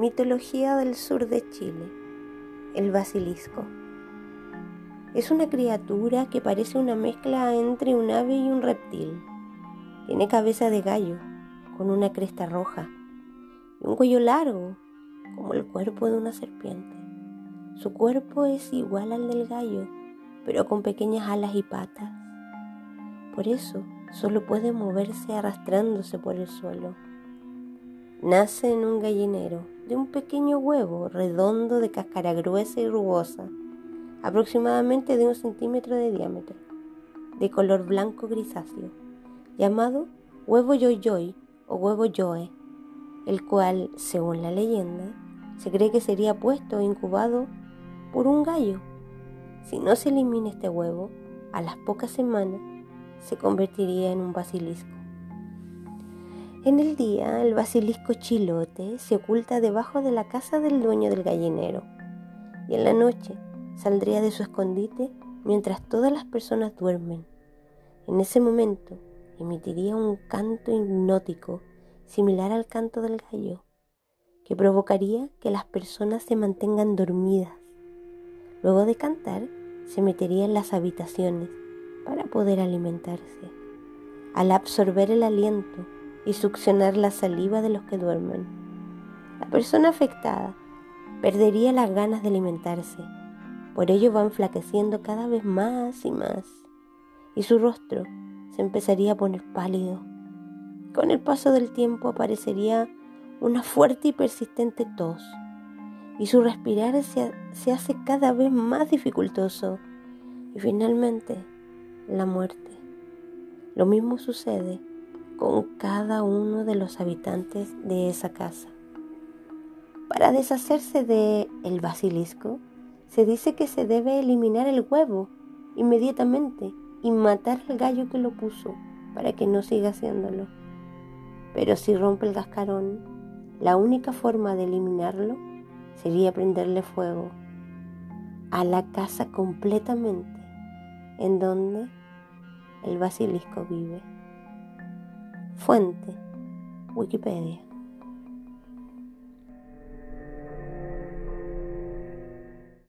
Mitología del sur de Chile. El basilisco. Es una criatura que parece una mezcla entre un ave y un reptil. Tiene cabeza de gallo, con una cresta roja, y un cuello largo, como el cuerpo de una serpiente. Su cuerpo es igual al del gallo, pero con pequeñas alas y patas. Por eso solo puede moverse arrastrándose por el suelo. Nace en un gallinero de un pequeño huevo redondo de cáscara gruesa y rugosa, aproximadamente de un centímetro de diámetro, de color blanco grisáceo, llamado huevo yoyoy o huevo yoe, el cual, según la leyenda, se cree que sería puesto o incubado por un gallo. Si no se elimina este huevo, a las pocas semanas se convertiría en un basilisco. En el día, el basilisco chilote se oculta debajo de la casa del dueño del gallinero y en la noche saldría de su escondite mientras todas las personas duermen. En ese momento emitiría un canto hipnótico similar al canto del gallo, que provocaría que las personas se mantengan dormidas. Luego de cantar, se metería en las habitaciones para poder alimentarse. Al absorber el aliento, y succionar la saliva de los que duermen. La persona afectada perdería las ganas de alimentarse, por ello va enflaqueciendo cada vez más y más, y su rostro se empezaría a poner pálido. Con el paso del tiempo aparecería una fuerte y persistente tos, y su respirar se, se hace cada vez más dificultoso, y finalmente la muerte. Lo mismo sucede con cada uno de los habitantes de esa casa. Para deshacerse de el basilisco, se dice que se debe eliminar el huevo inmediatamente y matar al gallo que lo puso para que no siga haciéndolo. Pero si rompe el cascarón, la única forma de eliminarlo sería prenderle fuego a la casa completamente en donde el basilisco vive. Fuente, Wikipedia.